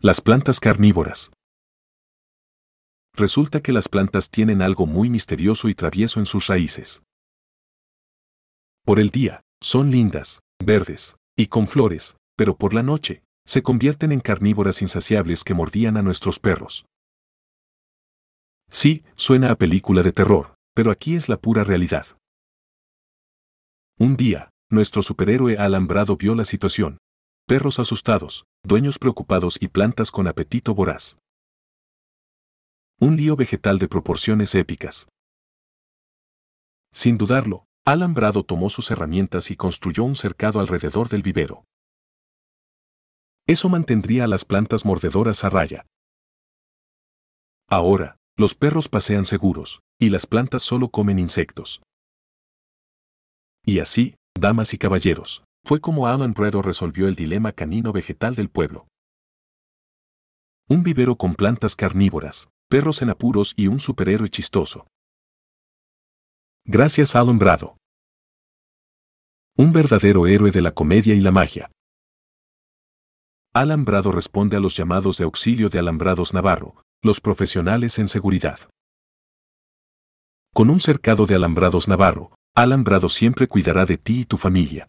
Las plantas carnívoras. Resulta que las plantas tienen algo muy misterioso y travieso en sus raíces. Por el día, son lindas, verdes, y con flores, pero por la noche, se convierten en carnívoras insaciables que mordían a nuestros perros. Sí, suena a película de terror, pero aquí es la pura realidad. Un día, nuestro superhéroe alambrado vio la situación. Perros asustados, dueños preocupados y plantas con apetito voraz. Un lío vegetal de proporciones épicas. Sin dudarlo, Alambrado tomó sus herramientas y construyó un cercado alrededor del vivero. Eso mantendría a las plantas mordedoras a raya. Ahora, los perros pasean seguros, y las plantas solo comen insectos. Y así, damas y caballeros, fue como Alan Brero resolvió el dilema canino-vegetal del pueblo. Un vivero con plantas carnívoras, perros en apuros y un superhéroe chistoso. Gracias a Alan Brado. Un verdadero héroe de la comedia y la magia. Alambrado responde a los llamados de auxilio de Alambrados Navarro, los profesionales en seguridad. Con un cercado de Alambrados Navarro, Alambrado siempre cuidará de ti y tu familia.